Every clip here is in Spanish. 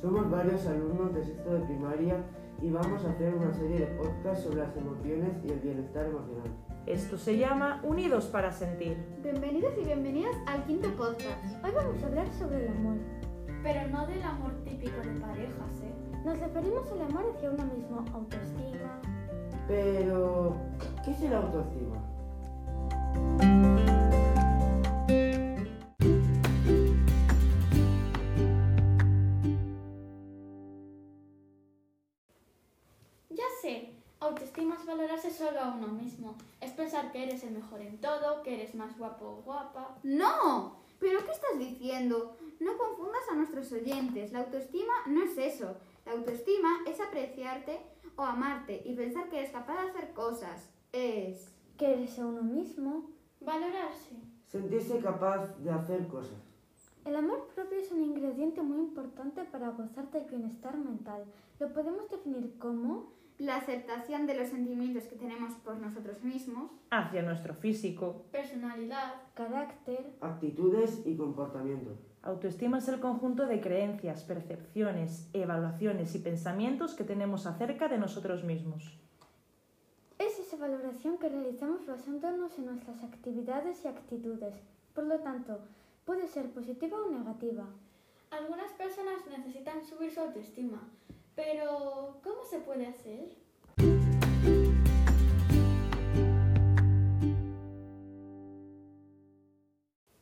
Somos varios alumnos de sexto de primaria y vamos a hacer una serie de podcasts sobre las emociones y el bienestar emocional. Esto se llama Unidos para Sentir. Bienvenidos y bienvenidas al quinto podcast. Hoy vamos a hablar sobre el amor. Pero no del amor típico de parejas, ¿eh? Nos referimos al amor hacia uno mismo, autoestima. Pero, ¿qué es el autoestima? Autoestima es valorarse solo a uno mismo. Es pensar que eres el mejor en todo, que eres más guapo o guapa. ¡No! ¿Pero qué estás diciendo? No confundas a nuestros oyentes. La autoestima no es eso. La autoestima es apreciarte o amarte y pensar que eres capaz de hacer cosas. Es... Que eres a uno mismo. Valorarse. Sentirse capaz de hacer cosas. El amor propio es un ingrediente muy importante para gozar del bienestar mental. Lo podemos definir como La aceptación de los sentimientos que tenemos por nosotros mismos. Hacia nuestro físico. Personalidad. carácter, Actitudes y comportamiento. Autoestima es el conjunto de creencias, percepciones, evaluaciones y pensamientos que tenemos acerca de nosotros mismos. es esa valoración que realizamos basándonos en nuestras actividades y actitudes. Por lo tanto, puede ser positiva o negativa. Algunas personas necesitan subir su autoestima. Pero, ¿cómo se puede hacer?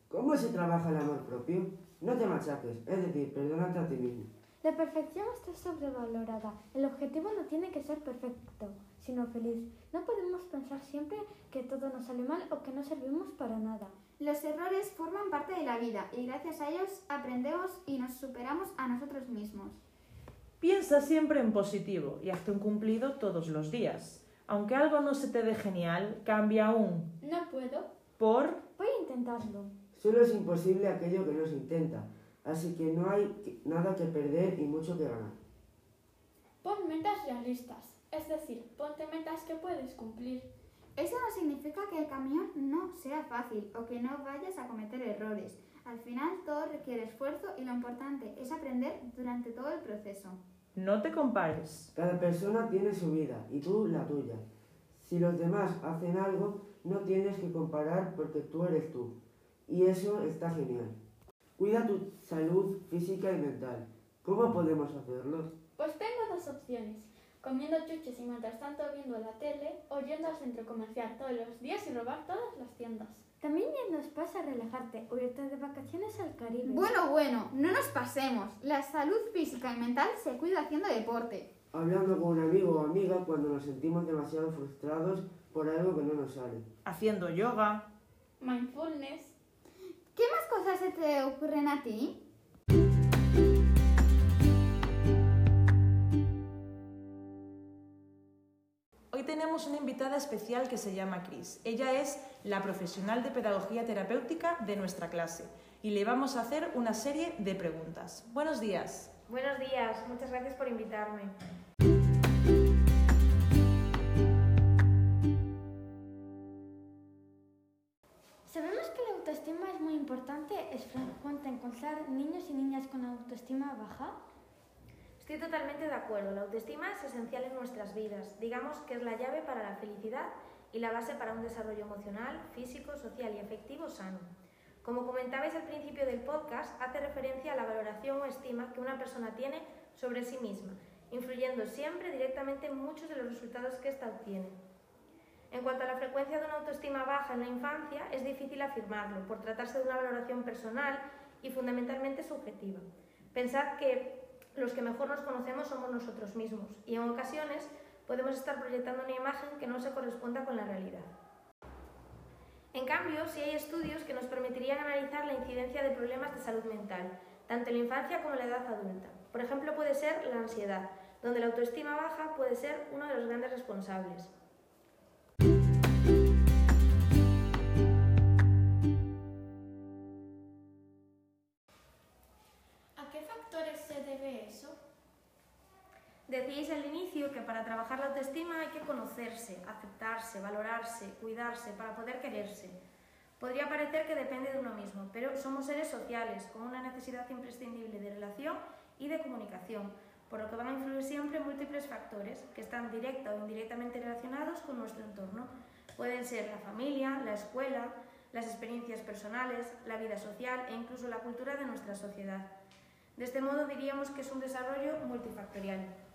¿Cómo se trabaja el amor propio? No te machaques, es decir, perdónate a ti mismo. La perfección está sobrevalorada. El objetivo no tiene que ser perfecto, sino feliz. No podemos pensar siempre que todo nos sale mal o que no servimos para nada. Los errores forman parte de la vida y gracias a ellos aprendemos y nos superamos a nosotros mismos. Piensa siempre en positivo y hazte un cumplido todos los días. Aunque algo no se te dé genial, cambia aún No puedo. por Voy a intentarlo. Solo es imposible aquello que no se intenta, así que no hay nada que perder y mucho que ganar. Pon metas realistas. Es decir, ponte metas que puedes cumplir. Eso no significa que el camino no sea fácil o que no vayas a cometer errores. Al final todo requiere esfuerzo y lo importante es aprender durante todo el proceso. no te compares. Cada persona tiene su vida y tú la tuya. Si los demás hacen algo, no tienes que comparar porque tú eres tú. Y eso está genial. Cuida tu salud física y mental. ¿Cómo podemos hacerlo? Pues tengo dos opciones. Comiendo chuches y mientras tanto viendo la tele o yendo al centro comercial todos los días y robar todas las tiendas. También ya nos pasa relajarte o irte de vacaciones al Caribe. Bueno, bueno, no nos pasemos. La salud física y mental se cuida haciendo deporte. Hablando con un amigo o amiga cuando nos sentimos demasiado frustrados por algo que no nos sale. Haciendo yoga. Mindfulness. ¿Qué más cosas se te ocurren a ti? Tenemos una invitada especial que se llama Cris. Ella es la profesional de pedagogía terapéutica de nuestra clase y le vamos a hacer una serie de preguntas. Buenos días. Buenos días, muchas gracias por invitarme. Sabemos que la autoestima es muy importante. Es frecuente encontrar niños y niñas con autoestima baja. Estoy totalmente de acuerdo, la autoestima es esencial en nuestras vidas. Digamos que es la llave para la felicidad y la base para un desarrollo emocional, físico, social y afectivo sano. Como comentabais al principio del podcast, hace referencia a la valoración o estima que una persona tiene sobre sí misma, influyendo siempre directamente en muchos de los resultados que ésta obtiene. En cuanto a la frecuencia de una autoestima baja en la infancia, es difícil afirmarlo, por tratarse de una valoración personal y fundamentalmente subjetiva. Pensad que los que mejor nos conocemos somos nosotros mismos y en ocasiones podemos estar proyectando una imagen que no se corresponda con la realidad. En cambio, sí hay estudios que nos permitirían analizar la incidencia de problemas de salud mental, tanto en la infancia como en la edad adulta. Por ejemplo, puede ser la ansiedad, donde la autoestima baja puede ser uno de los grandes responsables. Decíais al inicio que para trabajar la autoestima hay que conocerse, aceptarse, valorarse, cuidarse para poder quererse. Podría parecer que depende de uno mismo, pero somos seres sociales, con una necesidad imprescindible de relación y de comunicación, por lo que van a influir siempre múltiples factores que están directa o indirectamente relacionados con nuestro entorno. Pueden ser la familia, la escuela, las experiencias personales, la vida social e incluso la cultura de nuestra sociedad. De este modo diríamos que es un desarrollo multifactorial.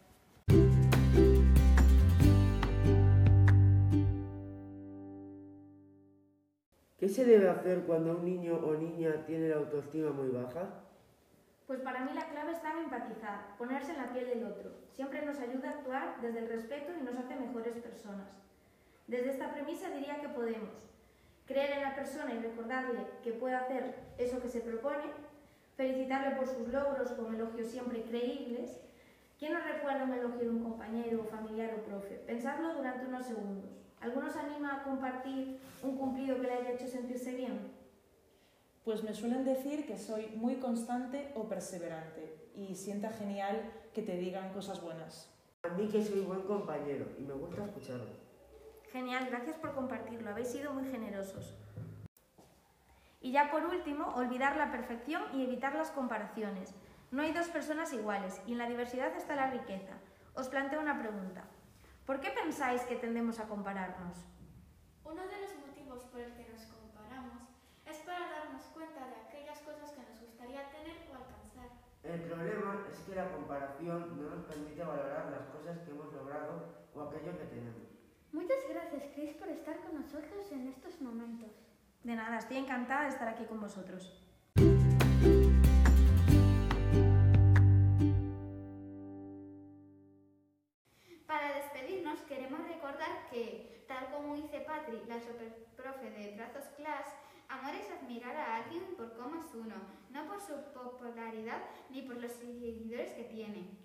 ¿Qué se debe hacer cuando un niño o niña tiene la autoestima muy baja? Pues para mí la clave está en empatizar, ponerse en la piel del otro. Siempre nos ayuda a actuar desde el respeto y nos hace mejores personas. Desde esta premisa diría que podemos creer en la persona y recordarle que puede hacer eso que se propone, felicitarle por sus logros con elogios siempre creíbles. ¿Quién nos recuerda un elogio de un compañero, familiar o profe? Pensarlo durante unos segundos. ¿Algunos anima a compartir un cumplido que le haya hecho sentirse bien? Pues me suelen decir que soy muy constante o perseverante y sienta genial que te digan cosas buenas. A mí que soy buen compañero y me gusta escucharlo. Genial, gracias por compartirlo, habéis sido muy generosos. Y ya por último, olvidar la perfección y evitar las comparaciones. No hay dos personas iguales y en la diversidad está la riqueza. Os planteo una pregunta. ¿Por qué pensáis que tendemos a compararnos? Uno de los motivos por el que nos comparamos es para darnos cuenta de aquellas cosas que nos gustaría tener o alcanzar. El problema es que la comparación no nos permite valorar las cosas que hemos logrado o aquello que tenemos. Muchas gracias, Chris, por estar con nosotros en estos momentos. De nada, estoy encantada de estar aquí con vosotros. Como dice Patri, la superprofe de Trazos Class, amor es admirar a alguien por cómo es uno, no por su popularidad ni por los seguidores que tiene.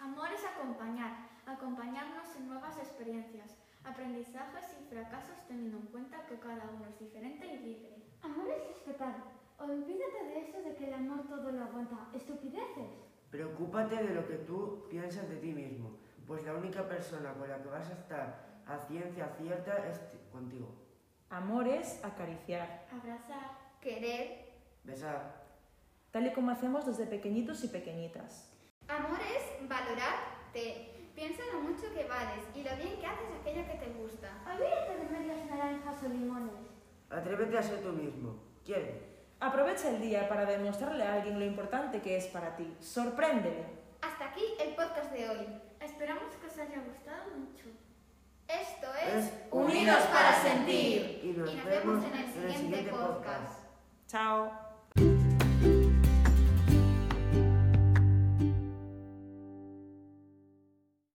Amor es acompañar, acompañarnos en nuevas experiencias, aprendizajes y fracasos teniendo en cuenta que cada uno es diferente y libre. Amor es respetar. Olvídate de eso de que el amor todo lo aguanta. Estupideces. Preocúpate de lo que tú piensas de ti mismo, pues la única persona con la que vas a estar a ciencia cierta es ti- contigo. Amor es acariciar, Abrazar, Querer. Besar. tal y como hacemos desde pequeñitos y pequeñitas. Amor es valorarte. Piensa lo mucho que vales y lo bien que haces aquello que te gusta. Olvídate de medias naranjas o limones. Atrévete a ser tú mismo. Quiere. Aprovecha el día para demostrarle a alguien lo importante que es para ti. Sorpréndele. Hasta aquí el podcast de hoy. esperamos que os haya gustado mucho. Esto es, Es Unidos para sentir. Y nos, Y nos vemos en el siguiente podcast. Chao.